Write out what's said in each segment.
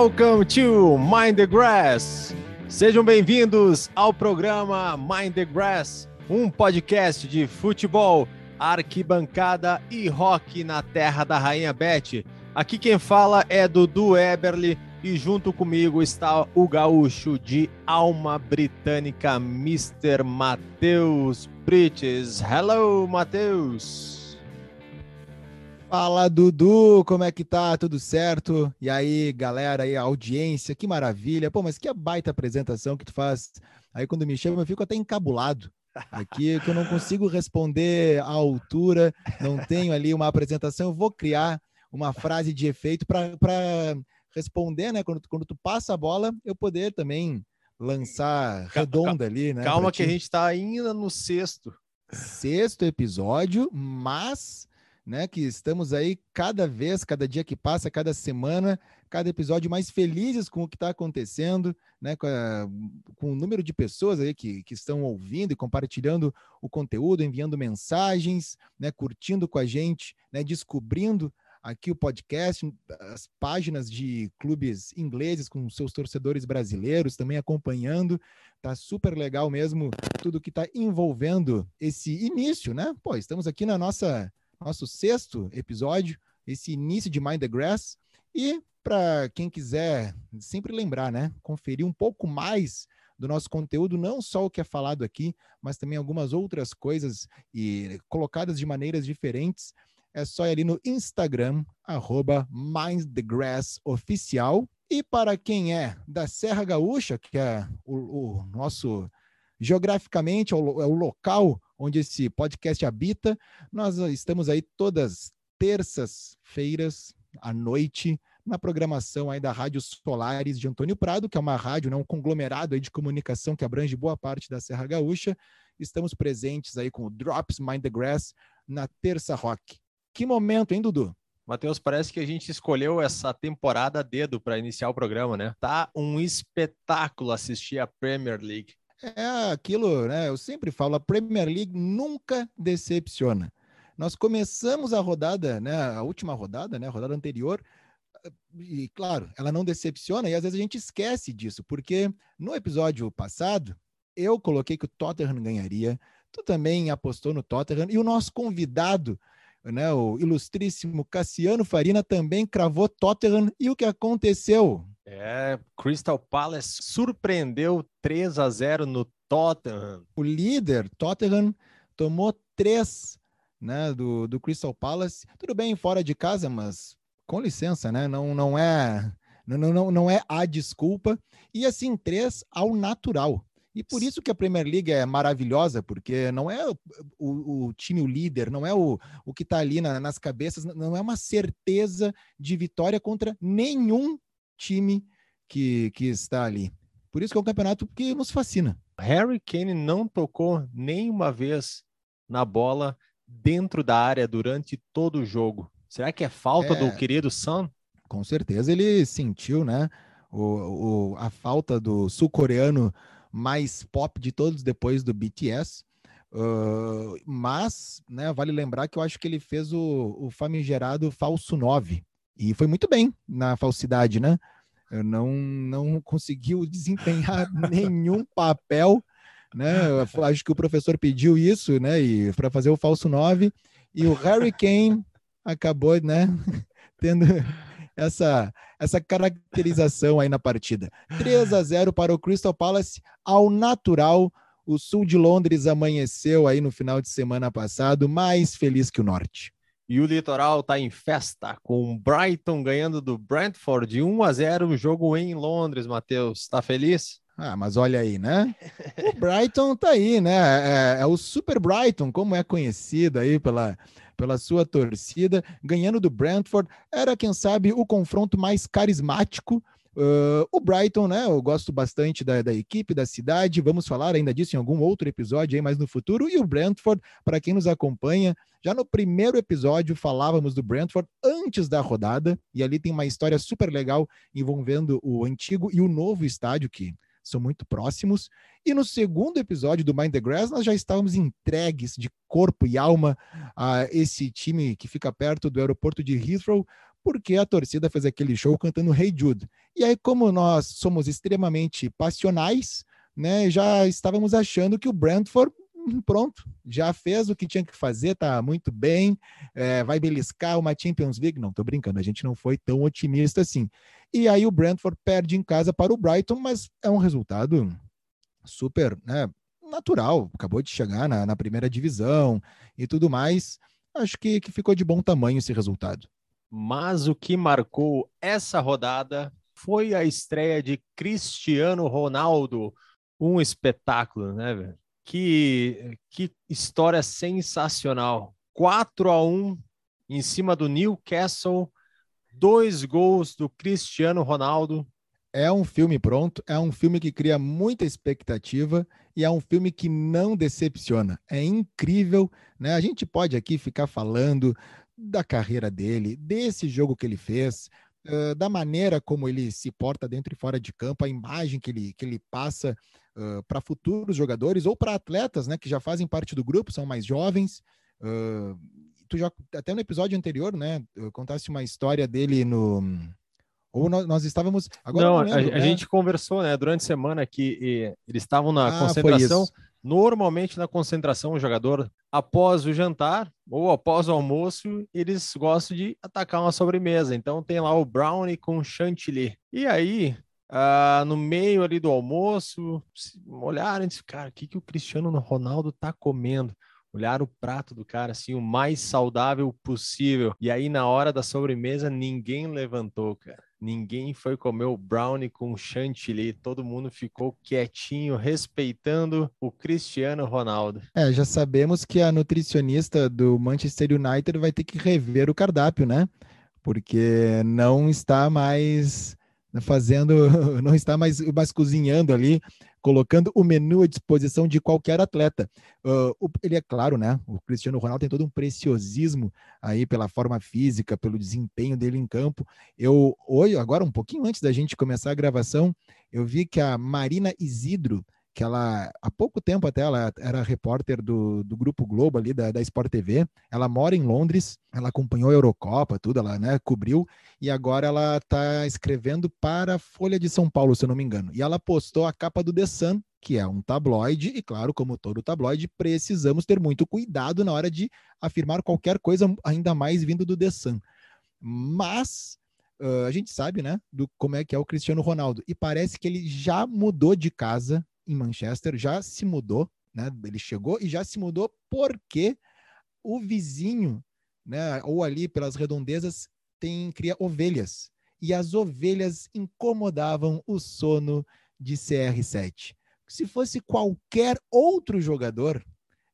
Welcome to Mind the Grass. Sejam bem-vindos ao programa Mind the Grass, um podcast de futebol, arquibancada e rock na terra da Rainha Beth. Aqui quem fala é Dudu Eberly e junto comigo está o gaúcho de alma britânica, Mr. Matheus Brites. Hello, Matheus! Fala, Dudu, como é que tá? Tudo certo? E aí, galera, aí, audiência, que maravilha. Pô, mas que baita apresentação que tu faz. Aí, quando me chama, eu fico até encabulado. Aqui, que eu não consigo responder à altura, não tenho ali uma apresentação. Eu vou criar uma frase de efeito para responder, né? Quando, quando tu passa a bola, eu poder também lançar redonda ali, né? Calma que a gente tá ainda no sexto. Sexto episódio, mas né? Que estamos aí cada vez, cada dia que passa, cada semana, cada episódio mais felizes com o que está acontecendo, né? Com, a, com, o número de pessoas aí que, que estão ouvindo e compartilhando o conteúdo, enviando mensagens, né? Curtindo com a gente, né? Descobrindo aqui o podcast, as páginas de clubes ingleses com seus torcedores brasileiros também acompanhando. Tá super legal mesmo tudo que está envolvendo esse início, né? Pô, estamos aqui na nossa nosso sexto episódio, esse início de Mind the Grass. E para quem quiser sempre lembrar, né? Conferir um pouco mais do nosso conteúdo, não só o que é falado aqui, mas também algumas outras coisas e colocadas de maneiras diferentes. É só ir ali no Instagram, arroba Oficial. E para quem é da Serra Gaúcha, que é o, o nosso geograficamente é o, é o local onde esse podcast habita. Nós estamos aí todas terças-feiras à noite na programação aí da Rádio Solares de Antônio Prado, que é uma rádio, né, um conglomerado aí de comunicação que abrange boa parte da Serra Gaúcha. Estamos presentes aí com o Drops Mind the Grass na Terça Rock. Que momento, hein, Dudu? Matheus, parece que a gente escolheu essa temporada a dedo para iniciar o programa, né? Tá um espetáculo assistir a Premier League é aquilo, né? Eu sempre falo, a Premier League nunca decepciona. Nós começamos a rodada, né? A última rodada, né? A rodada anterior, e claro, ela não decepciona, e às vezes a gente esquece disso, porque no episódio passado eu coloquei que o Tottenham ganharia, tu também apostou no Tottenham, e o nosso convidado, né, o ilustríssimo Cassiano Farina, também cravou Tottenham, e o que aconteceu? É, Crystal Palace surpreendeu 3 a 0 no Tottenham. O líder, Tottenham, tomou 3 né, do, do Crystal Palace. Tudo bem, fora de casa, mas com licença, né? Não, não é não, não, não é a desculpa. E assim, três ao natural. E por isso que a Premier League é maravilhosa, porque não é o, o, o time o líder, não é o, o que está ali na, nas cabeças, não é uma certeza de vitória contra nenhum time que, que está ali. Por isso que é um campeonato que nos fascina. Harry Kane não tocou nenhuma vez na bola dentro da área durante todo o jogo. Será que é falta é, do querido Son? Com certeza ele sentiu, né? O, o, a falta do sul-coreano mais pop de todos depois do BTS. Uh, mas, né, vale lembrar que eu acho que ele fez o, o famigerado falso 9. E foi muito bem na falsidade, né? Eu não, não conseguiu desempenhar nenhum papel, né? Eu acho que o professor pediu isso, né? E para fazer o falso 9, e o Harry Kane acabou, né? Tendo essa, essa caracterização aí na partida. 3 a 0 para o Crystal Palace ao natural. O sul de Londres amanheceu aí no final de semana passado mais feliz que o norte. E o Litoral está em festa, com o Brighton ganhando do Brentford de 1 a 0 o jogo em Londres, Matheus. Está feliz? Ah, mas olha aí, né? O Brighton tá aí, né? É, é, o Super Brighton, como é conhecido aí pela, pela sua torcida, ganhando do Brentford. Era, quem sabe, o confronto mais carismático Uh, o Brighton, né? Eu gosto bastante da, da, equipe, da cidade. Vamos falar ainda disso em algum outro episódio aí mais no futuro. E o Brentford, para quem nos acompanha, já no primeiro episódio falávamos do Brentford antes da rodada. E ali tem uma história super legal envolvendo o antigo e o novo estádio que são muito próximos. E no segundo episódio do Mind the Grass, nós já estávamos entregues de corpo e alma a esse time que fica perto do aeroporto de Heathrow, porque a torcida fez aquele show cantando Hey Jude. E aí, como nós somos extremamente passionais, né, já estávamos achando que o Brentford hum, pronto, já fez o que tinha que fazer, tá muito bem, é, vai beliscar uma Champions League. Não, tô brincando, a gente não foi tão otimista assim. E aí o Brentford perde em casa para o Brighton, mas é um resultado super né, natural, acabou de chegar na, na primeira divisão e tudo mais. Acho que, que ficou de bom tamanho esse resultado. Mas o que marcou essa rodada foi a estreia de Cristiano Ronaldo. Um espetáculo, né, velho? Que, que história sensacional. 4 a 1 em cima do Newcastle. Dois gols do Cristiano Ronaldo. É um filme pronto, é um filme que cria muita expectativa e é um filme que não decepciona. É incrível, né? A gente pode aqui ficar falando da carreira dele, desse jogo que ele fez, uh, da maneira como ele se porta dentro e fora de campo, a imagem que ele, que ele passa uh, para futuros jogadores ou para atletas, né, que já fazem parte do grupo, são mais jovens. Uh, tu já até no episódio anterior, né, contasse uma história dele no ou nós, nós estávamos agora não, lembro, a, né? a, gente conversou, né, durante a semana que eles estavam na ah, concentração Normalmente, na concentração, o jogador, após o jantar ou após o almoço, eles gostam de atacar uma sobremesa. Então, tem lá o brownie com chantilly. E aí, uh, no meio ali do almoço, olharam e disseram, cara, o que, que o Cristiano Ronaldo tá comendo? Olhar o prato do cara assim, o mais saudável possível. E aí, na hora da sobremesa, ninguém levantou, cara. Ninguém foi comer o brownie com chantilly, todo mundo ficou quietinho, respeitando o Cristiano Ronaldo. É, já sabemos que a nutricionista do Manchester United vai ter que rever o cardápio, né? Porque não está mais fazendo, não está mais, mais cozinhando ali colocando o menu à disposição de qualquer atleta. Uh, ele é claro, né? O Cristiano Ronaldo tem todo um preciosismo aí pela forma física, pelo desempenho dele em campo. Eu hoje, agora um pouquinho antes da gente começar a gravação, eu vi que a Marina Isidro que ela, há pouco tempo até, ela era repórter do, do Grupo Globo ali, da, da Sport TV, ela mora em Londres, ela acompanhou a Eurocopa, tudo, ela né, cobriu, e agora ela está escrevendo para a Folha de São Paulo, se eu não me engano, e ela postou a capa do The Sun, que é um tabloide, e claro, como todo tabloide, precisamos ter muito cuidado na hora de afirmar qualquer coisa, ainda mais vindo do The Sun. Mas uh, a gente sabe, né, do como é que é o Cristiano Ronaldo, e parece que ele já mudou de casa em Manchester, já se mudou, né? Ele chegou e já se mudou porque o vizinho, né, ou ali pelas redondezas, tem cria ovelhas. E as ovelhas incomodavam o sono de CR7. Se fosse qualquer outro jogador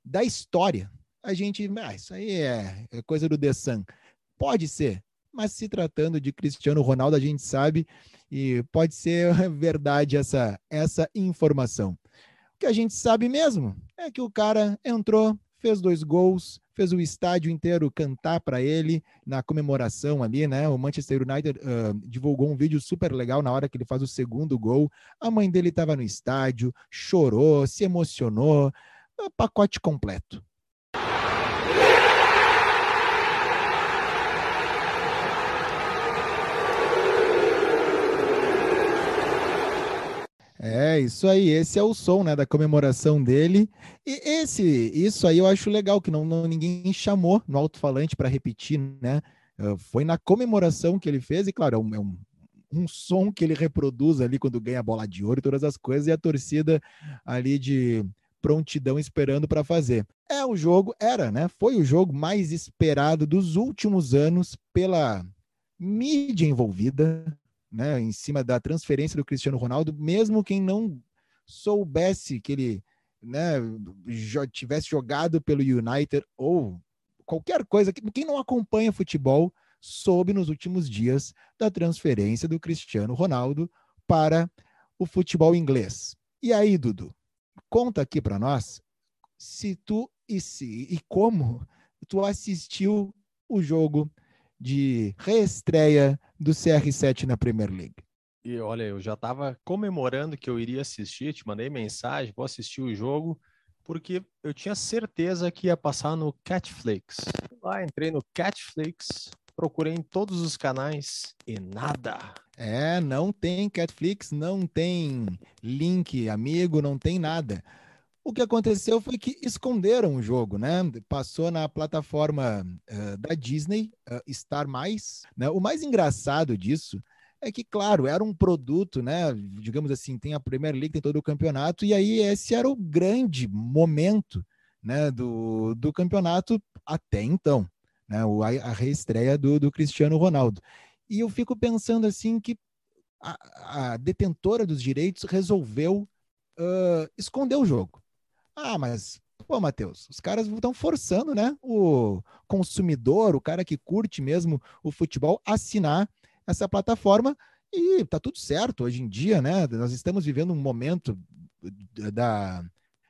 da história, a gente, ah, isso aí é, é coisa do The Sun. Pode ser, mas se tratando de Cristiano Ronaldo, a gente sabe e pode ser verdade essa, essa informação. O que a gente sabe mesmo é que o cara entrou, fez dois gols, fez o estádio inteiro cantar para ele na comemoração ali, né? O Manchester United uh, divulgou um vídeo super legal na hora que ele faz o segundo gol. A mãe dele estava no estádio, chorou, se emocionou, pacote completo. É, isso aí, esse é o som, né, da comemoração dele. E esse, isso aí eu acho legal, que não, não ninguém chamou no alto-falante para repetir, né? Uh, foi na comemoração que ele fez, e claro, é um, é um, um som que ele reproduz ali quando ganha a bola de ouro e todas as coisas, e a torcida ali de prontidão esperando para fazer. É o jogo, era, né? Foi o jogo mais esperado dos últimos anos pela mídia envolvida, né, em cima da transferência do Cristiano Ronaldo, mesmo quem não soubesse que ele né, tivesse jogado pelo United ou qualquer coisa, quem não acompanha futebol soube nos últimos dias da transferência do Cristiano Ronaldo para o futebol inglês. E aí, Dudu, conta aqui para nós se tu e se e como tu assistiu o jogo de reestreia do CR7 na Premier League. E olha, eu já estava comemorando que eu iria assistir, te mandei mensagem, vou assistir o jogo, porque eu tinha certeza que ia passar no Catflix. Lá entrei no Catflix procurei em todos os canais e nada. É, não tem Catflix, não tem link amigo, não tem nada. O que aconteceu foi que esconderam o jogo, né? Passou na plataforma uh, da Disney, uh, Star Mais. Né? O mais engraçado disso é que, claro, era um produto, né? Digamos assim, tem a Premier League, tem todo o campeonato, e aí esse era o grande momento né, do, do campeonato até então, né? A, a reestreia do, do Cristiano Ronaldo. E eu fico pensando assim que a, a detentora dos direitos resolveu uh, esconder o jogo. Ah, mas Pô, Matheus, os caras estão forçando, né? O consumidor, o cara que curte mesmo o futebol, assinar essa plataforma e tá tudo certo hoje em dia, né? Nós estamos vivendo um momento da,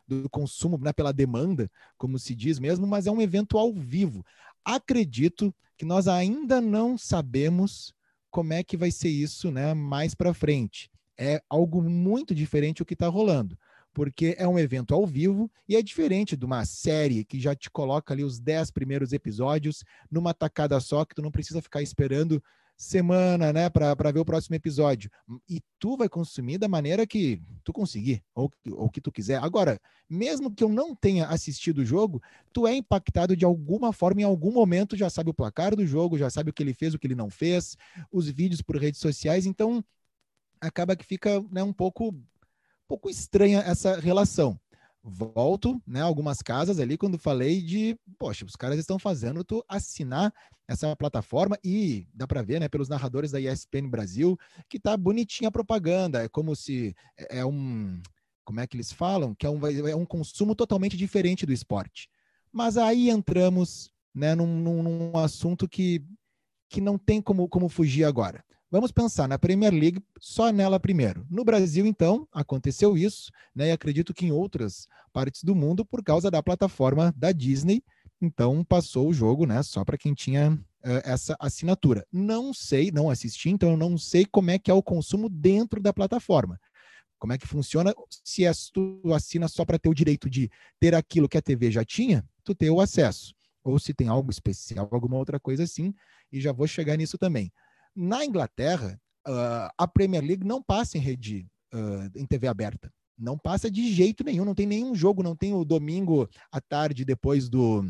do consumo né, pela demanda, como se diz mesmo, mas é um evento ao vivo. Acredito que nós ainda não sabemos como é que vai ser isso né, mais para frente. É algo muito diferente o que está rolando, porque é um evento ao vivo e é diferente de uma série que já te coloca ali os 10 primeiros episódios numa tacada só, que tu não precisa ficar esperando semana, né, para ver o próximo episódio. E tu vai consumir da maneira que tu conseguir, ou, ou que tu quiser. Agora, mesmo que eu não tenha assistido o jogo, tu é impactado de alguma forma, em algum momento, já sabe o placar do jogo, já sabe o que ele fez, o que ele não fez, os vídeos por redes sociais, então acaba que fica né, um pouco, pouco estranha essa relação volto, né, algumas casas ali quando falei de, poxa, os caras estão fazendo tu assinar essa plataforma e dá para ver, né, pelos narradores da ESPN Brasil, que tá bonitinha a propaganda, é como se é, é um, como é que eles falam, que é um, é um consumo totalmente diferente do esporte. Mas aí entramos, né, num, num, num assunto que que não tem como, como fugir agora. Vamos pensar na Premier League só nela primeiro. No Brasil, então, aconteceu isso, né? E acredito que em outras partes do mundo, por causa da plataforma da Disney. Então, passou o jogo, né? Só para quem tinha uh, essa assinatura. Não sei, não assisti, então eu não sei como é que é o consumo dentro da plataforma. Como é que funciona? Se é, tu assina só para ter o direito de ter aquilo que a TV já tinha, tu ter o acesso. Ou se tem algo especial, alguma outra coisa assim, e já vou chegar nisso também. Na Inglaterra, uh, a Premier League não passa em rede, uh, em TV aberta. Não passa de jeito nenhum, não tem nenhum jogo, não tem o domingo à tarde depois do,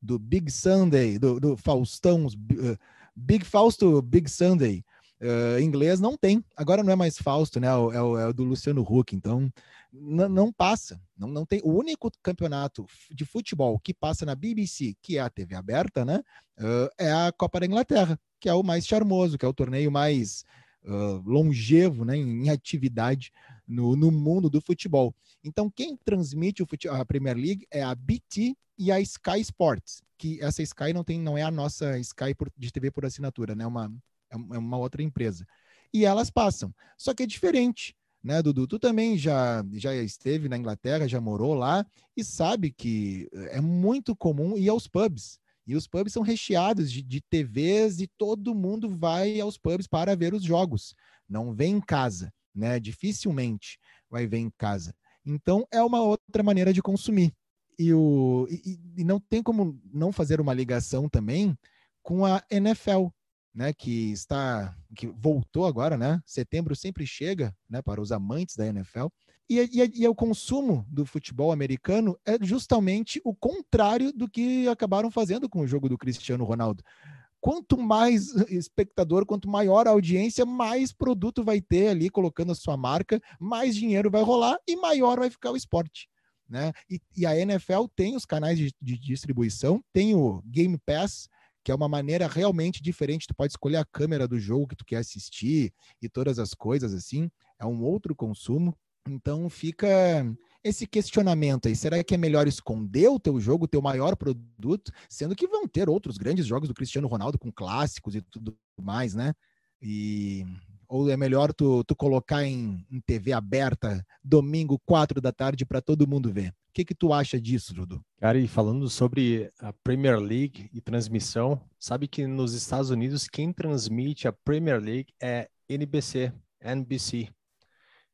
do Big Sunday, do, do Faustão, uh, Big Fausto, Big Sunday. Uh, inglês não tem. Agora não é mais Fausto, né? É o, é o, é do Luciano Huck. Então, não passa. Não, não tem. O único campeonato de futebol que passa na BBC, que é a TV aberta, né? Uh, é a Copa da Inglaterra que é o mais charmoso, que é o torneio mais uh, longevo né, em, atividade no, no, mundo do futebol. Então, quem transmite a Premier League é a BT e a Sky Sports, que essa Sky não, tem, não é a nossa Sky por, de TV por assinatura, né, uma, é uma outra empresa. E elas passam. Só que é diferente né, Dudu? Tu também já, já esteve na Inglaterra, já morou lá e sabe que é muito comum ir aos pubs. E os pubs são recheados de, de TVs e todo mundo vai aos pubs para ver os jogos. Não vem em casa, né? Dificilmente vai ver em casa. Então é uma outra maneira de consumir. E, o, e, e não tem como não fazer uma ligação também com a NFL, né, que está que voltou agora, né? Setembro sempre chega, né, para os amantes da NFL. E, e, e, o consumo do futebol americano é justamente o contrário do que acabaram fazendo com o jogo do Cristiano Ronaldo. Quanto mais espectador, quanto maior a audiência, mais produto vai ter ali colocando a sua marca, mais dinheiro vai rolar e maior vai ficar o esporte. Né? E, e a NFL tem os canais de, de distribuição, tem o Game Pass, que é uma maneira realmente diferente. Tu pode escolher a câmera do jogo que tu quer assistir e todas as coisas assim. É um outro consumo. Então fica esse questionamento aí. Será que é melhor esconder o teu jogo, o teu maior produto, sendo que vão ter outros grandes jogos do Cristiano Ronaldo com clássicos e tudo mais, né? E ou é melhor tu, tu colocar em, em TV aberta domingo, quatro da tarde, para todo mundo ver? O que, que tu acha disso, Dudu? Cara, e falando sobre a Premier League e transmissão, sabe que nos Estados Unidos quem transmite a Premier League é NBC, NBC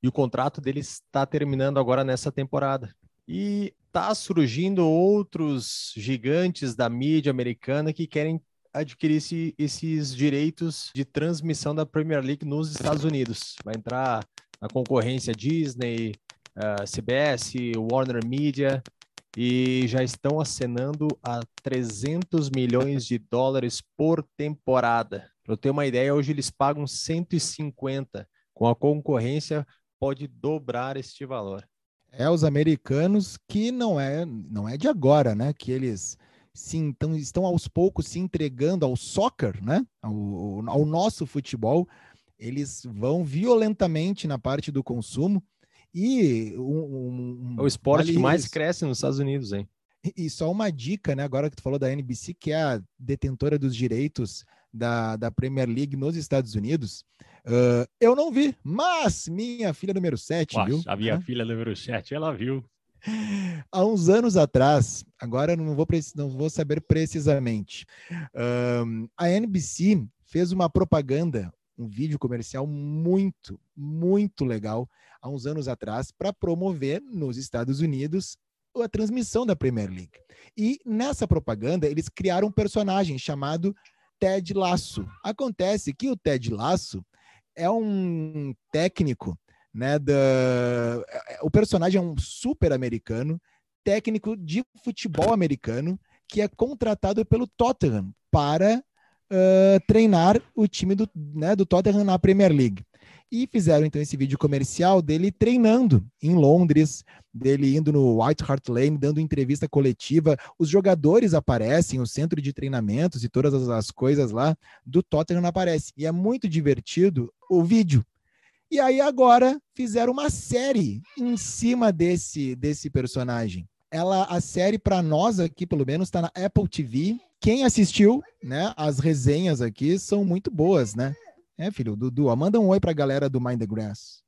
e o contrato dele está terminando agora nessa temporada. E está surgindo outros gigantes da mídia americana que querem adquirisse esses direitos de transmissão da Premier League nos Estados Unidos. Vai entrar na concorrência Disney, uh, eh, CBS, Warner Media, e já estão acenando a 300 milhões de dólares por temporada. Para eu ter uma ideia, hoje eles pagam 150. Com a concorrência, pode dobrar este valor. É os americanos que não é não é de agora, né? Que eles sim então, estão aos poucos se entregando ao soccer, né? Ao, ao nosso futebol. Eles vão violentamente na parte do consumo e um, um, o esporte vale que mais cresce nos Estados Unidos, hein? E, só uma dica, né? Agora que tu falou da NBC, que é a detentora dos direitos da, da Premier League nos Estados Unidos, uh, eu não vi, mas minha filha número 7, viu? A minha é. filha número 7, ela viu. Há uns anos atrás, agora não vou, não vou saber precisamente, a NBC fez uma propaganda, um vídeo comercial muito, muito legal há uns anos atrás para promover nos Estados Unidos a transmissão da Premier League. E nessa propaganda, eles criaram um personagem chamado Ted Lasso. Acontece que o Ted Lasso é um técnico, né? Da... É, o personagem é um super americano, técnico de futebol americano, que é contratado pelo Tottenham para uh, treinar o time do, né, do Tottenham na Premier League. E fizeram então esse vídeo comercial dele treinando em Londres, dele indo no White Hart Lane, dando entrevista coletiva. Os jogadores aparecem, o centro de treinamentos e todas as coisas lá do Tottenham aparecem. E é muito divertido o vídeo. E aí agora fizeram uma série em cima desse desse personagem. Ela a série para nós aqui pelo menos está na Apple TV. Quem assistiu, né? As resenhas aqui são muito boas, né? É, filho, o Dudu, manda um oi pra galera do Mind the Grass.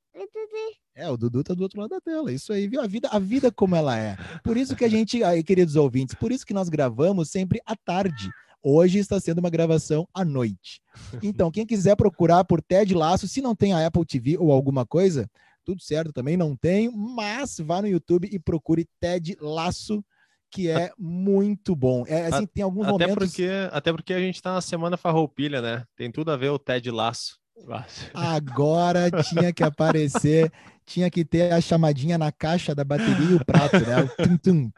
É, o Dudu tá do outro lado da tela. Isso aí, viu? A vida, a vida como ela é. Por isso que a gente, aí, queridos ouvintes, por isso que nós gravamos sempre à tarde. Hoje está sendo uma gravação à noite. Então, quem quiser procurar por Ted Laço, se não tem a Apple TV ou alguma coisa, tudo certo, também não tenho, mas vá no YouTube e procure Ted Laço que é muito bom. É, assim, tem alguns até momentos... Porque, até porque a gente está na semana farroupilha, né? Tem tudo a ver o Ted Laço. Agora tinha que aparecer, tinha que ter a chamadinha na caixa da bateria e o prato, né? O tum, tum,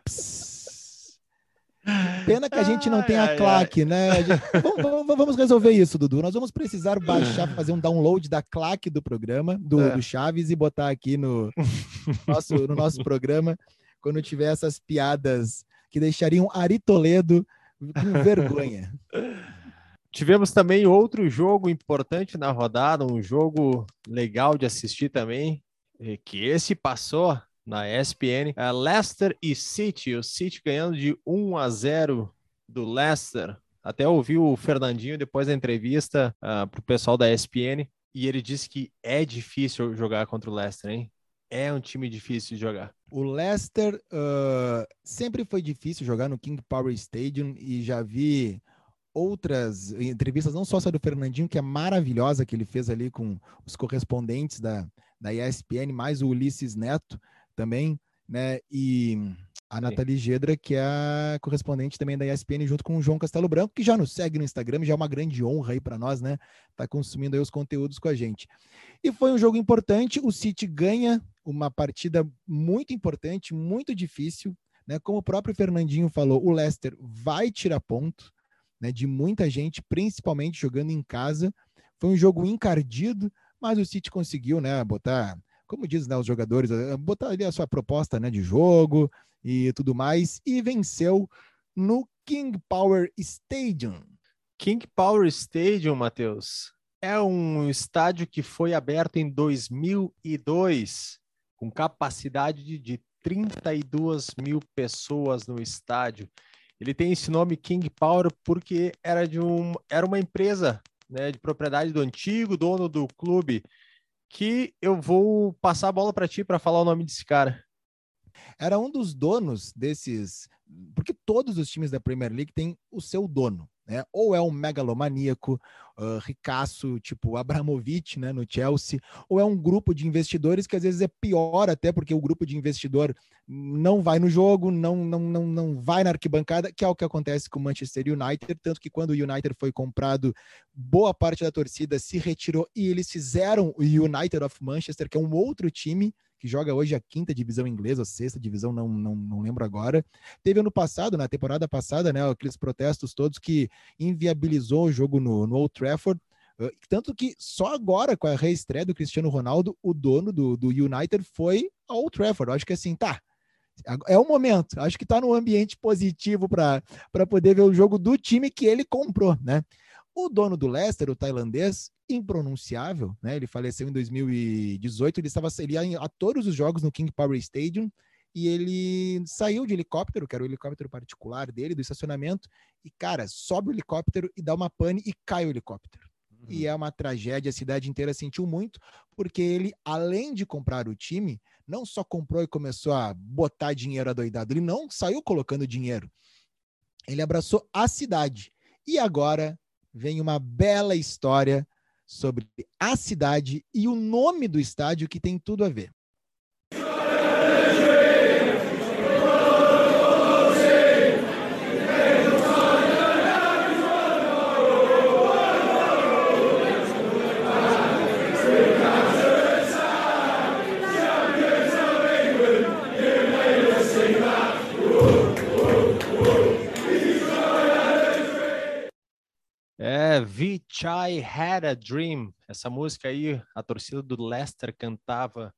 Pena que a gente não tem a claque, né? Gente... Vamos, vamos, resolver isso, Dudu. Nós vamos precisar baixar, fazer um download da claque do programa, do, é. do Chaves, e botar aqui no nosso, no nosso programa quando tiver essas piadas que deixariam Ari Toledo com vergonha. Tivemos também outro jogo importante na rodada, um jogo legal de assistir também, que esse passou na ESPN, é Leicester e City, o City ganhando de 1 a 0 do Leicester. Até ouvi o Fernandinho depois da entrevista uh, para o pessoal da ESPN e ele disse que é difícil jogar contra o Leicester, hein? É um time difícil de jogar. O Leicester uh, sempre foi difícil jogar no King Power Stadium e já vi outras entrevistas, não só essa do Fernandinho, que é maravilhosa, que ele fez ali com os correspondentes da, da ESPN, mais o Ulisses Neto também, né? E a. Nathalie Gedra, que é a correspondente também da ESPN, junto com o João Castelo Branco, que já nos segue no Instagram, já é uma grande honra aí para nós, né? Tá consumindo aí os conteúdos com a gente. E foi um jogo importante, o City ganha uma partida muito importante, muito difícil, né? Como o próprio Fernandinho falou, o Leicester vai tirar ponto, né? De muita gente, principalmente jogando em casa. Foi um jogo encardido, mas o City conseguiu, né? Botar, como diz né, os jogadores, eh, botar ali a sua proposta, né? De jogo e tudo mais e venceu no King Power Stadium. King Power Stadium, Matheus, é um estádio que foi aberto em 2002 com capacidade de, de 32 mil pessoas no estádio. Ele tem esse nome King Power porque era de um, era uma empresa né, de propriedade do antigo dono do clube, que eu vou passar a bola para ti para falar o nome desse cara. Era um dos donos desses, porque todos os times da Premier League têm o seu dono, né? Ou é um megalomaníaco, uh, ricaço, tipo Abramovich, né, no Chelsea, ou é um grupo de investidores que às vezes é pior até porque o grupo de investidor não vai no jogo, não, não, não, não vai na arquibancada, que é o que acontece com o Manchester United, tanto que quando o United foi comprado, boa parte da torcida se retirou e eles fizeram o United of Manchester, que é um outro time que joga hoje a quinta divisão inglesa, a sexta divisão, não, não, não lembro agora. Teve ano passado, na temporada passada, né, aqueles protestos todos que inviabilizou o jogo no, no Old Trafford. Uh, tanto que só agora, com a reestreia do Cristiano Ronaldo, o dono do, do United foi ao Old Trafford. Eu acho que assim, tá, é o momento. Acho que está no ambiente positivo para poder ver o jogo do time que ele comprou, né? O dono do Leicester, o tailandês, impronunciável, né? Ele faleceu em 2018, ele estava ele ia a todos os jogos no King Power Stadium e ele saiu de helicóptero, que era o helicóptero particular dele, do estacionamento, e cara, sobe o helicóptero e dá uma pane e cai o helicóptero. Uhum. E é uma tragédia, a cidade inteira sentiu muito, porque ele, além de comprar o time, não só comprou e começou a botar dinheiro adoidado, ele não saiu colocando dinheiro. Ele abraçou a cidade. E agora vem uma bela história sobre a cidade e o nome do estádio que tem tudo a ver. Vichai Had a Dream. Essa música aí, a torcida do Leicester cantava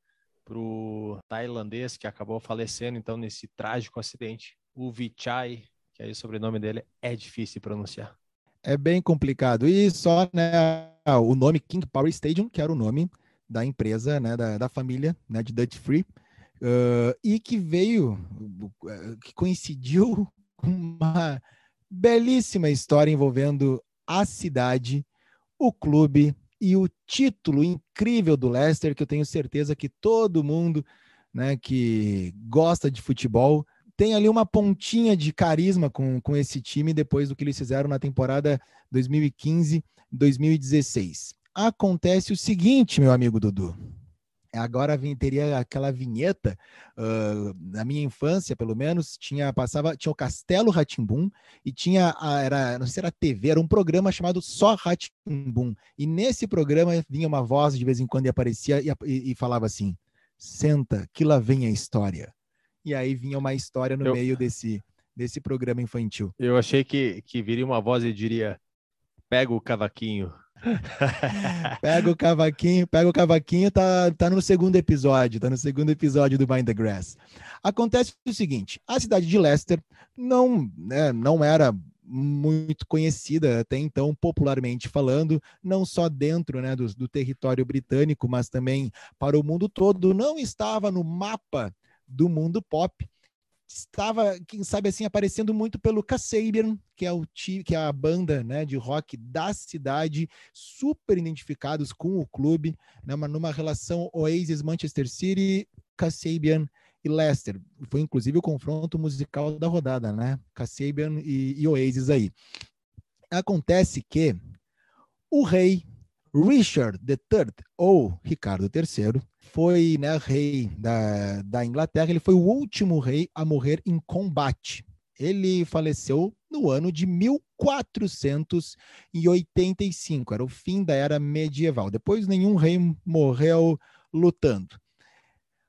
pro tailandês que acabou falecendo então nesse trágico acidente. O Vichai, que aí o sobrenome dele é difícil de pronunciar. É bem complicado. E só, né, o nome King Power Stadium, que era o nome da empresa, né, da, da família, né, de Dutch Free, uh, e que veio, que coincidiu com uma belíssima história envolvendo a cidade, o clube e o título incrível do Leicester, que eu tenho certeza que todo mundo né, que gosta de futebol tem ali uma pontinha de carisma com, com esse time depois do que eles fizeram na temporada 2015-2016. Acontece o seguinte, meu amigo Dudu agora teria aquela vinheta uh, na minha infância pelo menos tinha passava tinha o Castelo Ratimbum e tinha a, era não sei se era TV era um programa chamado só Ratimbum e nesse programa vinha uma voz de vez em quando e aparecia e, e, e, falava assim senta que lá vem a história. E aí vinha uma história no eu, meio desse desse programa infantil. Eu achei que que viria uma voz e diria pega o cavaquinho pega o cavaquinho, pega o cavaquinho, tá, tá no segundo episódio, tá no segundo episódio do Bind the Grass. Acontece o seguinte: a cidade de Leicester não, né, não era muito conhecida até então, popularmente falando, não só dentro né, do, do território britânico, mas também para o mundo todo, não estava no mapa do mundo pop estava, quem sabe assim, aparecendo muito pelo Kasabian, que é o que é a banda, né, de rock da cidade, super identificados com o clube, né, numa relação Oasis Manchester City, Kasabian e Leicester. Foi inclusive o confronto musical da rodada, né? Kasabian e, e Oasis aí. Acontece que o rei Richard III, ou Ricardo III, foi né, rei da, da Inglaterra, ele foi o último rei a morrer em combate. Ele faleceu no ano de 1485, era o fim da era medieval. Depois nenhum rei morreu lutando.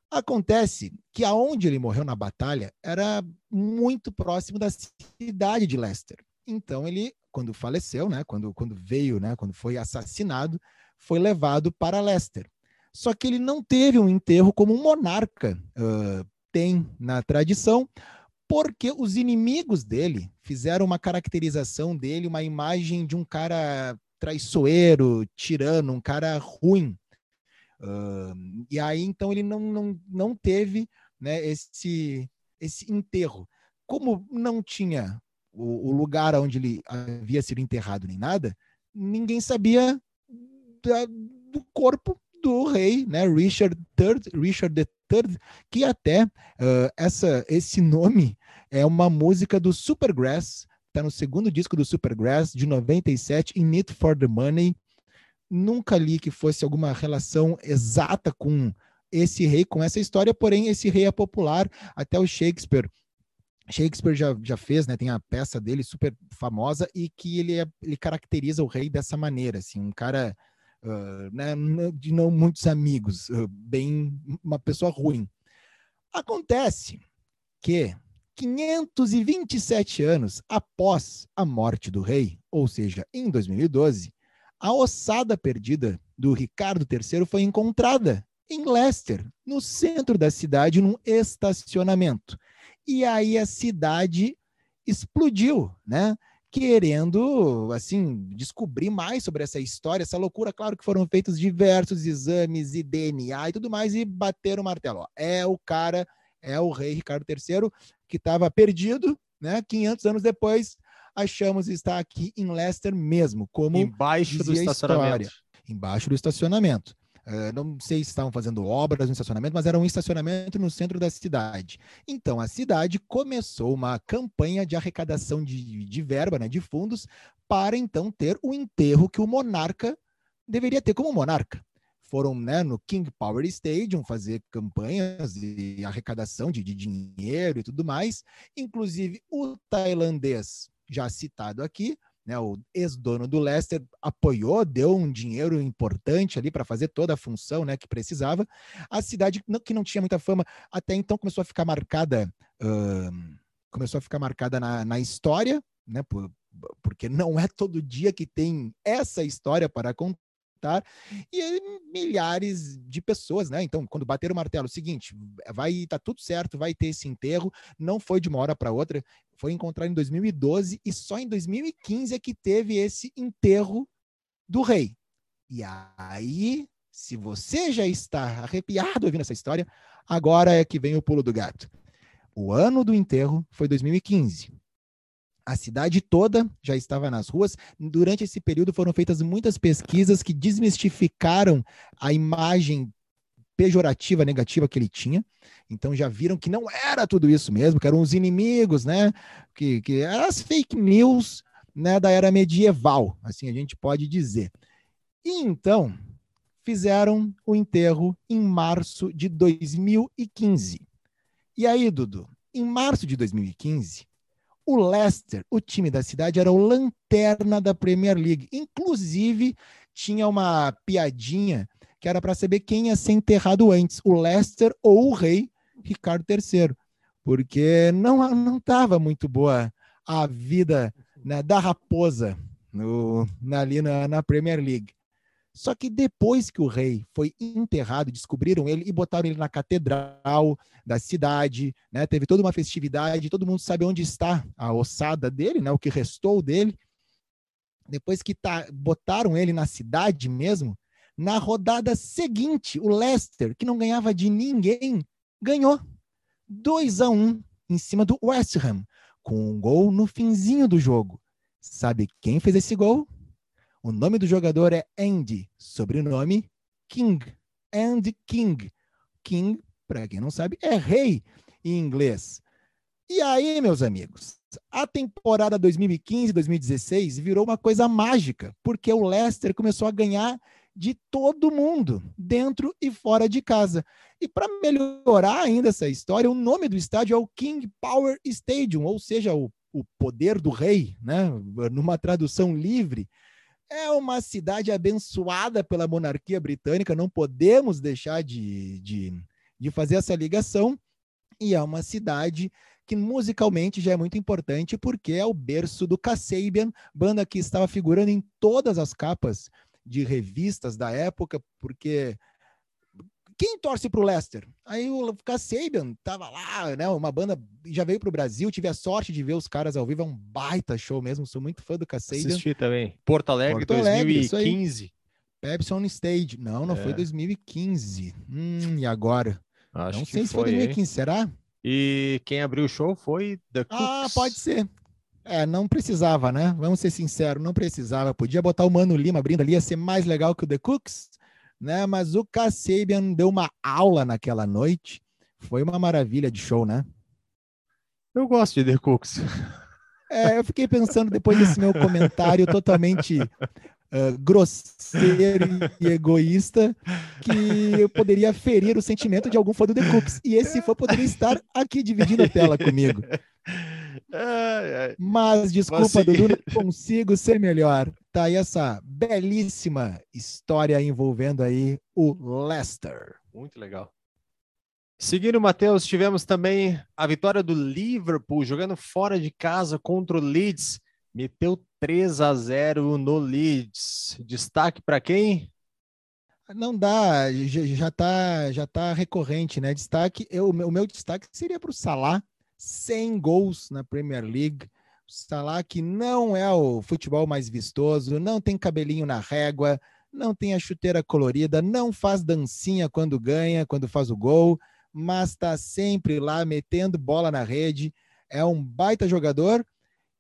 Acontece que aonde ele morreu na batalha era muito próximo da cidade de Leicester. Então ele, quando faleceu, né, quando, quando veio, né, quando foi assassinado, foi levado para Leicester. Só que ele não teve um enterro como um monarca uh, tem na tradição, porque os inimigos dele fizeram uma caracterização dele, uma imagem de um cara traiçoeiro, tirano, um cara ruim. Uh, e aí, então, ele não, não, não teve né, esse, esse enterro. Como não tinha o, o lugar onde ele havia sido enterrado nem nada, ninguém sabia da, do corpo do rei, né, Richard III, Richard III, que até uh, essa, esse nome é uma música do Supergrass, está no segundo disco do Supergrass, de 97, In It for the Money. Nunca li que fosse alguma relação exata com esse rei, com essa história, porém, esse rei é popular. Até o Shakespeare Shakespeare já, já fez, né? Tem a peça dele super famosa e que ele, é, ele caracteriza o rei dessa maneira, assim, um cara uh, né, de não muitos amigos, uh, bem uma pessoa ruim. Acontece que 527 anos após a morte do rei, ou seja, em 2012, a ossada perdida do Ricardo III foi encontrada em Leicester, no centro da cidade, num estacionamento. E aí a cidade explodiu, né? Querendo, assim, descobrir mais sobre essa história, essa loucura. Claro que foram feitos diversos exames e DNA e tudo mais, e bateram o martelo. Ó, é o cara, é o rei Ricardo III, que estava perdido, né? 500 anos depois, achamos estar aqui em Leicester mesmo, como embaixo do estacionamento. Embaixo do estacionamento. Uh, não sei se estavam fazendo obras no estacionamento, mas era um estacionamento no centro da cidade. Então, a cidade começou uma campanha de arrecadação de, de verba, né, de fundos, para então ter o enterro que o monarca deveria ter como monarca. Foram né, no King Power Stadium fazer campanhas de arrecadação de, de dinheiro e tudo mais. Inclusive, o tailandês, já citado aqui, né, o ex-dono do Leicester apoiou, deu um dinheiro importante ali para fazer toda a função né, que precisava. A cidade, que não tinha muita fama, até então começou a ficar marcada, uh, começou a ficar marcada na, na história, né, por, porque não é todo dia que tem essa história para contar e milhares de pessoas, né? Então, quando bater o martelo, seguinte, vai tá tudo certo, vai ter esse enterro, não foi de uma hora para outra, foi encontrado em 2012 e só em 2015 é que teve esse enterro do rei. E aí, se você já está arrepiado ouvindo essa história, agora é que vem o pulo do gato. O ano do enterro foi 2015. A cidade toda já estava nas ruas. Durante esse período foram feitas muitas pesquisas que desmistificaram a imagem pejorativa, negativa que ele tinha. Então já viram que não era tudo isso mesmo, que eram os inimigos, né? Que, que eram as fake news né, da era medieval, assim a gente pode dizer. E então fizeram o enterro em março de 2015. E aí, Dudu, em março de 2015, o Leicester, o time da cidade, era o lanterna da Premier League. Inclusive, tinha uma piadinha que era para saber quem ia ser enterrado antes, o Leicester ou o rei Ricardo III, porque não não estava muito boa a vida né, da raposa no, ali na, na Premier League. Só que depois que o rei foi enterrado, descobriram ele e botaram ele na catedral da cidade, né? Teve toda uma festividade, todo mundo sabe onde está a ossada dele, né? O que restou dele. Depois que tá, botaram ele na cidade mesmo, na rodada seguinte, o Leicester, que não ganhava de ninguém, ganhou 2 a 1 em cima do West Ham, com um gol no finzinho do jogo. Sabe quem fez esse gol? O nome do jogador é Andy, sobrenome King. Andy King. King, para quem não sabe, é rei em inglês. E aí, meus amigos, a temporada 2015-2016 virou uma coisa mágica, porque o Leicester começou a ganhar de todo mundo, dentro e fora de casa. E para melhorar ainda essa história, o nome do estádio é o King Power Stadium, ou seja, o, o poder do rei, né? numa tradução livre. É uma cidade abençoada pela monarquia britânica, não podemos deixar de, de, de fazer essa ligação. E é uma cidade que musicalmente já é muito importante, porque é o berço do Kasabian, banda que estava figurando em todas as capas de revistas da época, porque quem torce para o Leicester? Aí o Kasabian tava lá, né? Uma banda já veio para o Brasil, tive a sorte de ver os caras ao vivo, é um baita show mesmo, sou muito fã do Kasabian. Assisti também. Porto Alegre, Porto Alegre 2015. Pepsi on Stage. Não, não é. foi 2015. Hum, e agora? Acho não sei se foi 2015, hein? será? E quem abriu o show foi The Cooks. Ah, pode ser. É, não precisava, né? Vamos ser sinceros, não precisava. Podia botar o Mano Lima abrindo ali, ia ser mais legal que o The Cooks, né? Mas o Kasabian deu uma aula naquela noite. Foi uma maravilha de show, né? Eu gosto de The Cooks. É, eu fiquei pensando depois desse meu comentário totalmente uh, grosseiro e egoísta que eu poderia ferir o sentimento de algum fã do The Cooks. E esse fã poderia estar aqui dividindo a tela comigo. Mas desculpa, Dudu, não consigo ser melhor. Tá aí essa belíssima história envolvendo aí o Leicester. Muito legal. Seguindo, Matheus, tivemos também a vitória do Liverpool jogando fora de casa contra o Leeds. Meteu 3 a 0 no Leeds. Destaque para quem? Não dá, já está já tá recorrente, né? Destaque, eu, o meu destaque seria para o Salah, 100 gols na Premier League. Salah que não é o futebol mais vistoso, não tem cabelinho na régua, não tem a chuteira colorida, não faz dancinha quando ganha, quando faz o gol, mas está sempre lá metendo bola na rede. É um baita jogador.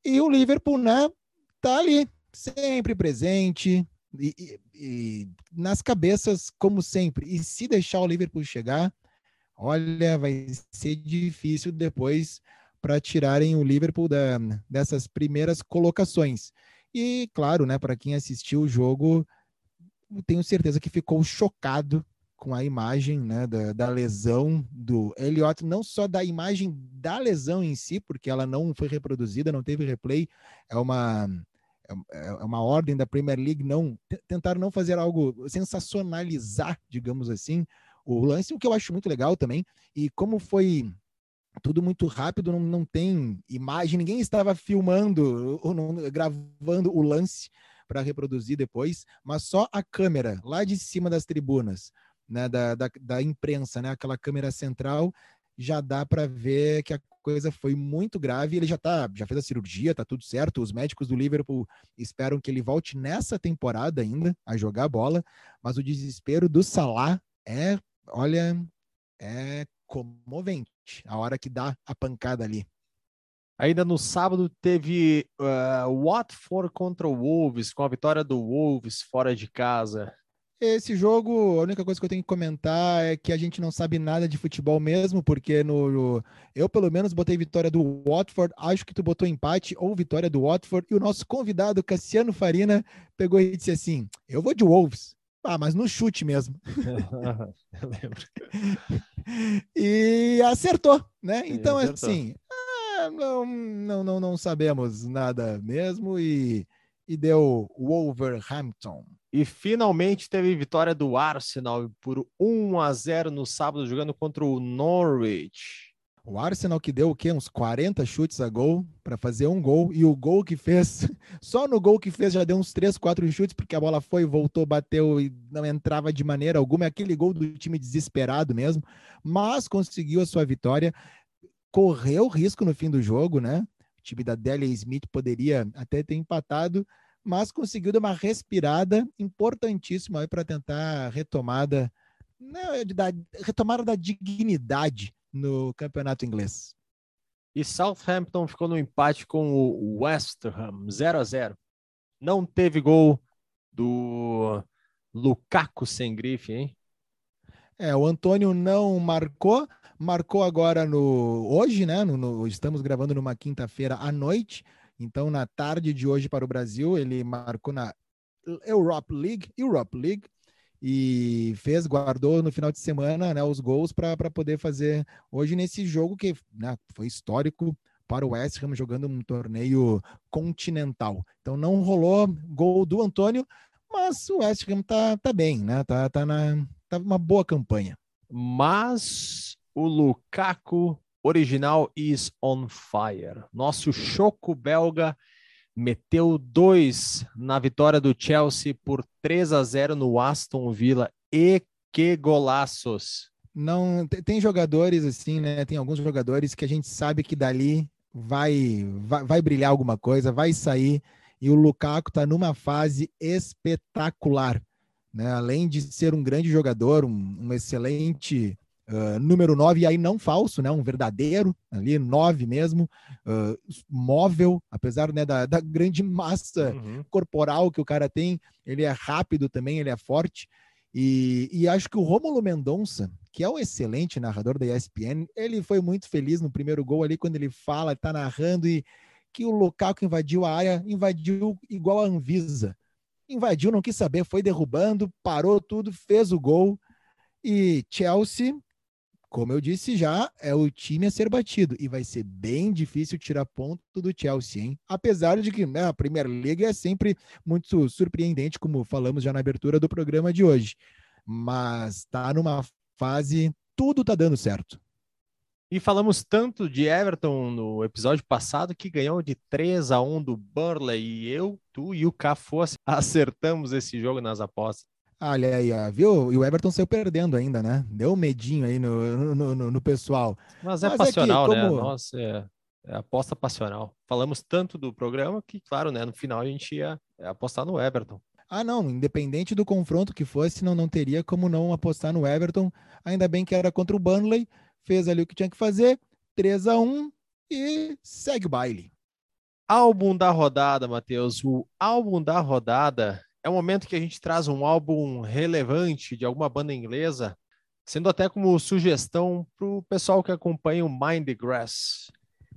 E o Liverpool, né, tá ali, sempre presente, e, e, e, nas cabeças, como sempre. E se deixar o Liverpool chegar, olha, vai ser difícil depois para tirarem o Liverpool da, dessas primeiras colocações. E, claro, né, para quem assistiu o jogo, tenho certeza que ficou chocado com a imagem né, da, da, lesão do Elliot, não só da imagem da lesão em si, porque ela não foi reproduzida, não teve replay, é uma, é, é uma ordem da Premier League não tentar não fazer algo sensacionalizar, digamos assim, o lance, o que eu acho muito legal também, e como foi tudo muito rápido, não, não tem imagem, ninguém estava filmando ou não, gravando o lance para reproduzir depois, mas só a câmera lá de cima das tribunas né, da, da, da imprensa, né, aquela câmera central, já dá para ver que a coisa foi muito grave. Ele já tá, já fez a cirurgia, tá tudo certo. Os médicos do Liverpool esperam que ele volte nessa temporada ainda a jogar bola, mas o desespero do Salah é, olha, é comovente a hora que dá a pancada ali. Ainda no sábado teve uh, Watford contra o Wolves, com a vitória do Wolves fora de casa. Esse jogo, a única coisa que eu tenho que comentar é que a gente não sabe nada de futebol mesmo, porque no, eu pelo menos botei vitória do Watford, acho que tu botou empate ou vitória do Watford, e o nosso convidado, Cassiano Farina, pegou e disse assim: Eu vou de Wolves. Ah, mas no chute mesmo. eu lembro. e acertou, né? Então, acertou. assim, ah, não, não, não, não sabemos nada mesmo e, e deu Wolverhampton. E finalmente teve vitória do Arsenal por 1 a 0 no sábado, jogando contra o Norwich. O Arsenal que deu o quê? Uns 40 chutes a gol para fazer um gol. E o gol que fez, só no gol que fez já deu uns 3, 4 chutes, porque a bola foi, voltou, bateu e não entrava de maneira alguma. É aquele gol do time desesperado mesmo. Mas conseguiu a sua vitória. Correu risco no fim do jogo, né? O time da Delia Smith poderia até ter empatado, mas conseguiu dar uma respirada importantíssima para tentar retomada, né, da, retomada da dignidade no campeonato inglês. E Southampton ficou no empate com o West Ham, 0 a 0. Não teve gol do Lukaku sem grife, hein? É, o Antônio não marcou, marcou agora no hoje, né? No, no, estamos gravando numa quinta-feira à noite. Então, na tarde de hoje para o Brasil, ele marcou na Europe League, Europe League, e fez, guardou no final de semana né, os gols para poder fazer hoje nesse jogo que né, foi histórico para o West Ham jogando um torneio continental. Então não rolou gol do Antônio, mas o West Ham tá, tá bem, né? Tá, tá, na, tá uma boa campanha. Mas o Lukaku original is on fire. Nosso choco belga meteu dois na vitória do Chelsea por 3 a 0 no Aston Villa. E que golaços! Não tem jogadores assim, né? Tem alguns jogadores que a gente sabe que dali vai vai, vai brilhar alguma coisa, vai sair. E o Lukaku está numa fase espetacular, né? Além de ser um grande jogador, um, um excelente Uh, número 9, e aí não falso, né? Um verdadeiro, ali, 9 mesmo, uh, móvel, apesar né, da, da grande massa uhum. corporal que o cara tem, ele é rápido também, ele é forte. E, e acho que o Rômulo Mendonça, que é um excelente narrador da ESPN, ele foi muito feliz no primeiro gol ali, quando ele fala, tá narrando e que o Lukaku invadiu a área, invadiu igual a Anvisa. Invadiu, não quis saber, foi derrubando, parou tudo, fez o gol. E Chelsea, como eu disse já, é o time a ser batido. E vai ser bem difícil tirar ponto do Chelsea, hein? Apesar de que né, a Premier League é sempre muito surpreendente, como falamos já na abertura do programa de hoje. Mas tá numa fase, tudo tá dando certo. E falamos tanto de Everton no episódio passado que ganhou de 3 a 1 do Burley e eu, tu e o Cafu acertamos esse jogo nas apostas. Olha aí, ó, viu? E o Everton saiu perdendo ainda, né? Deu um medinho aí no, no, no, no pessoal. Mas é Mas passional, é que, como... né? Nossa, é, é, aposta passional. Falamos tanto do programa que, claro, né? No final a gente ia apostar no Everton. Ah, não, independente do confronto que fosse, não, não teria como não apostar no Everton. Ainda bem que era contra o Burnley fez ali o que tinha que fazer, 3 a 1 e segue o baile. Álbum da rodada, Matheus. O álbum da rodada é o momento que a gente traz um álbum relevante de alguma banda inglesa, sendo até como sugestão para o pessoal que acompanha o Mind the Grass.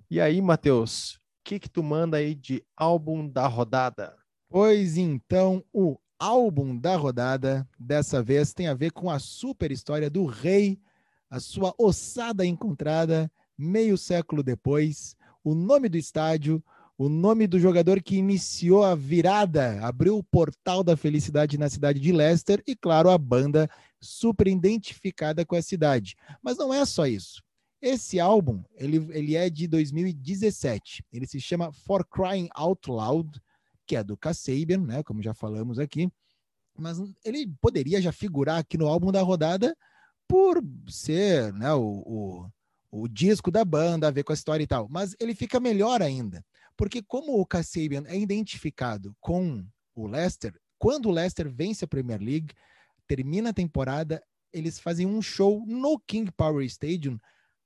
E aí, Matheus, o que, que tu manda aí de álbum da rodada? Pois então, o álbum da rodada dessa vez tem a ver com a super história do rei a sua ossada encontrada meio século depois, o nome do estádio, o nome do jogador que iniciou a virada, abriu o portal da felicidade na cidade de Leicester e, claro, a banda super identificada com a cidade. Mas não é só isso. Esse álbum, ele, ele é de 2017. Ele se chama For Crying Out Loud, que é do Kasabian, né, como já falamos aqui. Mas ele poderia já figurar aqui no álbum da rodada, por ser né, o, o, o, disco da banda, a ver com a história e tal. Mas ele fica melhor ainda, porque como o Kasabian é identificado com o Leicester, quando o Leicester vence a Premier League, termina a temporada, eles fazem um show no King Power Stadium,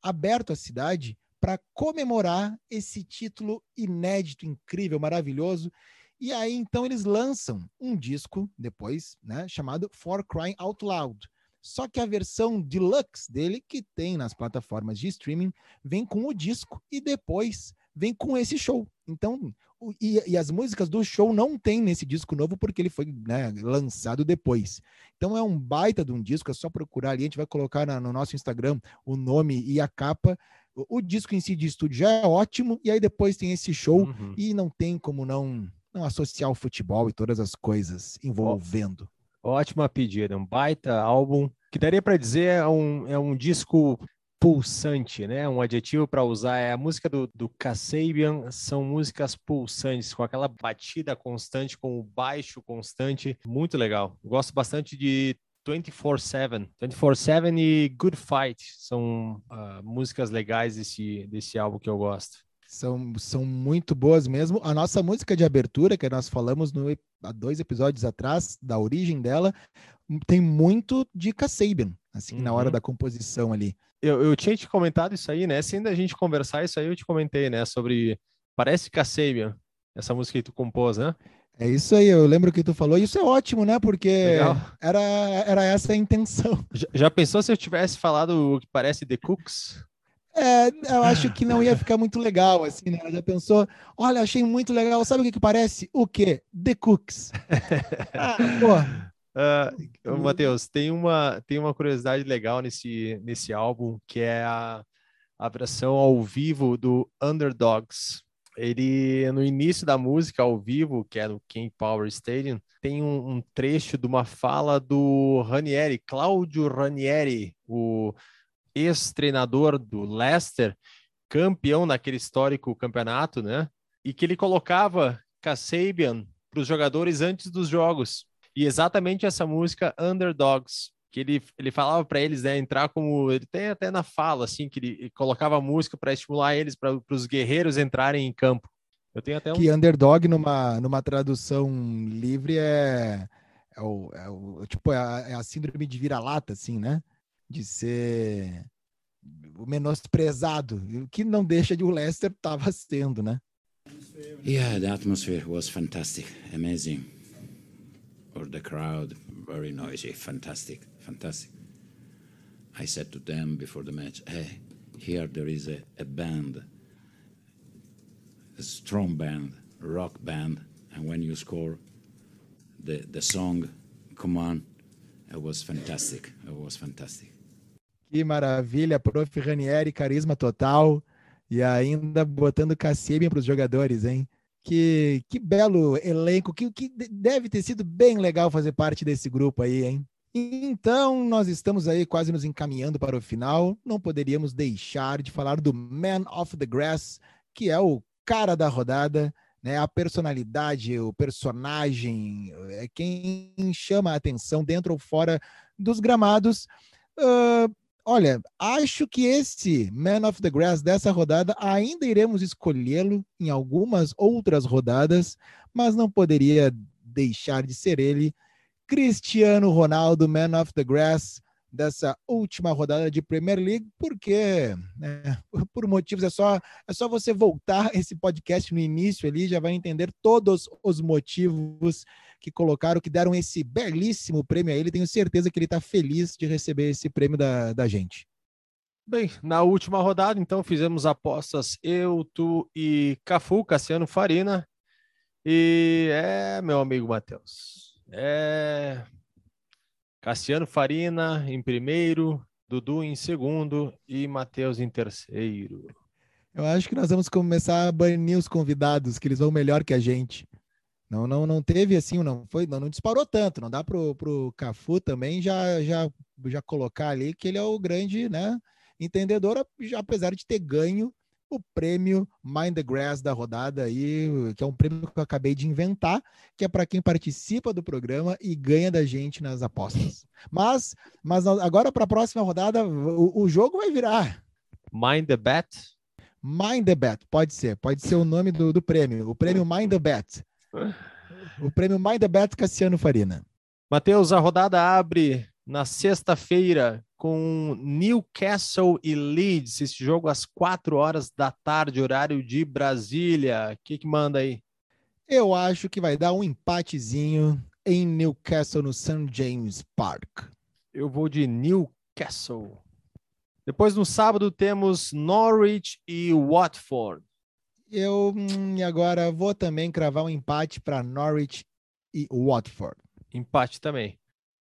aberto à cidade, para comemorar esse título inédito, incrível, maravilhoso. E aí, então, eles lançam um disco depois, né, chamado For Crying Out Loud só que a versão deluxe dele, que tem nas plataformas de streaming, vem com o disco e depois vem com esse show. Então, e, e, as músicas do show não tem nesse disco novo porque ele foi né, lançado depois. Então é um baita de um disco, é só procurar ali, a gente vai colocar na, no nosso Instagram o nome e a capa. O, o, disco em si de estúdio já é ótimo, e aí depois tem esse show, uhum. e não tem como não, não associar o futebol e todas as coisas envolvendo. Ótima pedida, um baita álbum que daria para dizer é um, é um disco pulsante, né? Um adjetivo para usar é a música do, do Kasabian são músicas pulsantes, com aquela batida constante, com o baixo constante, muito legal. Gosto bastante de 24/7, 24/7 e Good Fight são uh, músicas legais desse desse álbum que eu gosto. São, são muito boas mesmo. A nossa música de abertura, que nós falamos no, há dois episódios atrás, da origem dela, tem muito de Kasabian, assim, uhum. na hora uhum. da composição ali. Eu, eu tinha te comentado isso aí, né? Sem da gente conversar isso aí, eu te comentei, né? Sobre. Parece Kasabian, essa música que tu compôs, né? É isso aí, eu lembro que tu falou. Isso é ótimo, né? Porque era, era essa a intenção. Já, já pensou se eu tivesse falado o que parece The Cooks? É, eu acho que não ia ficar muito legal, assim, né? Ela já pensou, olha, achei muito legal, sabe o que que parece? O quê? The Cooks. ah, pô. Uh, Matheus, tem uma, tem uma curiosidade legal nesse, nesse álbum, que é a, a versão ao vivo do Underdogs. Ele, no início da música ao vivo, que é no King Power Stadium, tem um, um trecho de uma fala do Ranieri, Claudio Ranieri, o ex-treinador do Leicester, campeão naquele histórico campeonato, né? E que ele colocava Kasabian para os jogadores antes dos jogos. E exatamente essa música Underdogs, que ele, ele falava para eles, né, entrar como ele tem até na fala assim, que ele, colocava a música para estimular eles para os guerreiros entrarem em campo. Eu tenho até um... que underdog numa numa tradução livre é é o, é o tipo é a, é a síndrome de vira-lata assim, né? de ser o menosprezado, o que não deixa de o Leicester estava sendo, né? Yeah, the atmosphere was fantastic, amazing. Or the crowd, very noisy, fantastic, fantastic. I said to them before the match, hey, here there is a, a band. a strong band, rock band, and when you score, the the song "Come On," it was fantastic. It was fantastic. Que maravilha, prof. Ranieri, carisma total. E ainda botando Kasseben para os jogadores, hein? Que, que belo elenco, que, que deve ter sido bem legal fazer parte desse grupo aí, hein? Então, nós estamos aí quase nos encaminhando para o final. Não poderíamos deixar de falar do Man of the Grass, que é o cara da rodada, né? A personalidade, o personagem, é quem chama a atenção dentro ou fora dos gramados. Uh, Olha, acho que esse Man of the Grass dessa rodada ainda iremos escolhê-lo em algumas outras rodadas, mas não poderia deixar de ser ele. Cristiano Ronaldo, Man of the Grass dessa última rodada de Premier League, porque né, por motivos é só é só você voltar esse podcast no início ali, já vai entender todos os motivos que colocaram, que deram esse belíssimo prêmio a ele. Tenho certeza que ele está feliz de receber esse prêmio da, da gente. Bem, na última rodada, então, fizemos apostas eu, tu e Cafu, Cassiano Farina. E é, meu amigo Matheus, é Cassiano Farina em primeiro, Dudu em segundo e Matheus em terceiro. Eu acho que nós vamos começar a banir os convidados, que eles vão melhor que a gente. Não, não, não teve assim, não foi, não, não disparou tanto. Não dá pro, pro Cafu também já, já, já colocar ali que ele é o grande, né, entendedor, apesar de ter ganho o prêmio Mind the Grass da rodada aí, que é um prêmio que eu acabei de inventar, que é para quem participa do programa e ganha da gente nas apostas. Mas, mas agora para a próxima rodada, o, o jogo vai virar. Mind the Bet? Mind the Bet, pode ser, pode ser o nome do, do prêmio, o prêmio Mind the Bet. O prêmio Mind the Bet Cassiano Farina. Matheus, a rodada abre na sexta-feira com Newcastle e Leeds. Esse jogo às quatro horas da tarde, horário de Brasília. O que, que manda aí? Eu acho que vai dar um empatezinho em Newcastle no St. James Park. Eu vou de Newcastle. Depois no sábado temos Norwich e Watford. Eu hum, agora vou também cravar um empate para Norwich e Watford. Empate também.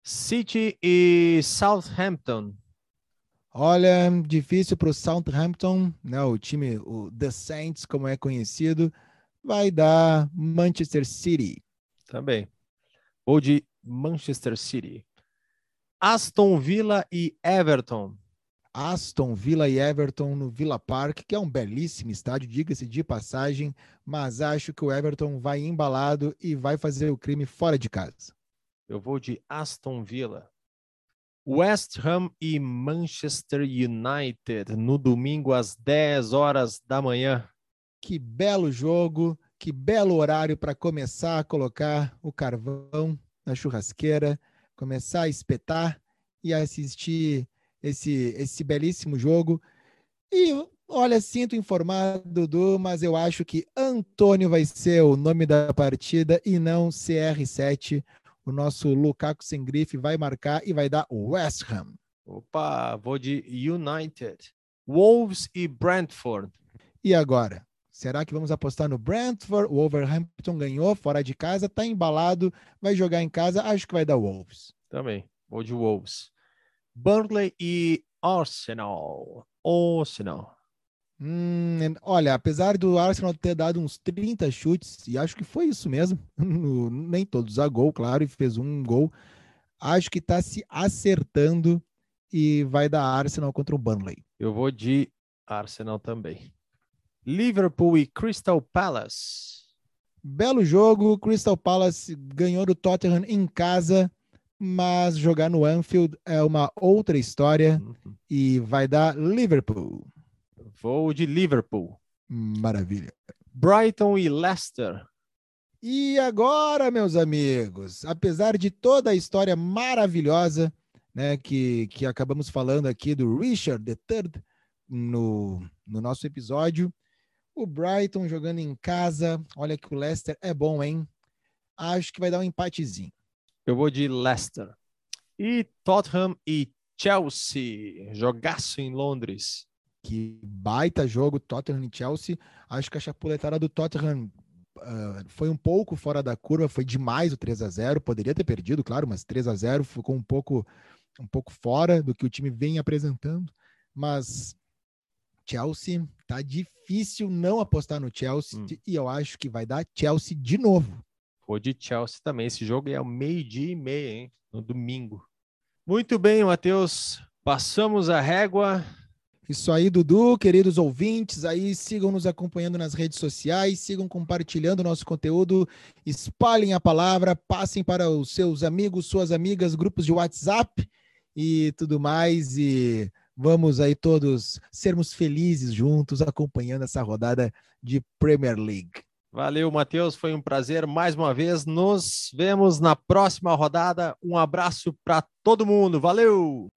City e Southampton. Olha, difícil para o Southampton, né? O time, o The Saints, como é conhecido, vai dar Manchester City. Também. Ou de Manchester City. Aston Villa e Everton. Aston Villa e Everton no Villa Park, que é um belíssimo estádio, diga-se de passagem, mas acho que o Everton vai embalado e vai fazer o crime fora de casa. Eu vou de Aston Villa. West Ham e Manchester United no domingo às 10 horas da manhã. Que belo jogo, que belo horário para começar a colocar o carvão na churrasqueira, começar a espetar e assistir esse, esse belíssimo jogo. E olha, sinto informado, Dudu, mas eu acho que Antônio vai ser o nome da partida e não CR7. O nosso Lukaku sem grife vai marcar e vai dar West Ham. Opa, vou de United. Wolves e Brentford. E agora? Será que vamos apostar no Brentford? O Wolverhampton ganhou fora de casa, tá embalado, vai jogar em casa, acho que vai dar Wolves. Também, vou de Wolves. Burnley e Arsenal. Arsenal. Hum, olha, apesar do Arsenal ter dado uns 30 chutes, e acho que foi isso mesmo, nem todos a gol, claro, e fez um gol, acho que está se acertando e vai dar Arsenal contra o Burnley. Eu vou de Arsenal também. Liverpool e Crystal Palace. Belo jogo, Crystal Palace ganhou do Tottenham em casa mas jogar no Anfield é uma outra história uhum. e vai dar Liverpool. Vou de Liverpool. Maravilha. Brighton e Leicester. E agora, meus amigos, apesar de toda a história maravilhosa né, que, que acabamos falando aqui do Richard III no, no nosso episódio, o Brighton jogando em casa, olha que o Leicester é bom, hein? Acho que vai dar um empatezinho. Eu vou de Leicester. E Tottenham e Chelsea. Jogaço em Londres. Que baita jogo, Tottenham e Chelsea. Acho que a chapuletada do Tottenham uh, foi um pouco fora da curva, foi demais o 3 a 0 Poderia ter perdido, claro, mas 3 a 0 ficou um pouco, um pouco fora do que o time vem apresentando. Mas Chelsea, tá difícil não apostar no Chelsea hum. e eu acho que vai dar Chelsea de novo. Vou de Chelsea também. Esse jogo é ao meio-dia e meia, hein? No domingo. Muito bem, Matheus. Passamos a régua. Isso aí, Dudu, queridos ouvintes, aí sigam nos acompanhando nas redes sociais, sigam compartilhando nosso conteúdo, espalhem a palavra, passem para os seus amigos, suas amigas, grupos de WhatsApp e tudo mais. E vamos aí todos sermos felizes juntos acompanhando essa rodada de Premier League. Valeu, Matheus. Foi um prazer mais uma vez. Nos vemos na próxima rodada. Um abraço para todo mundo. Valeu!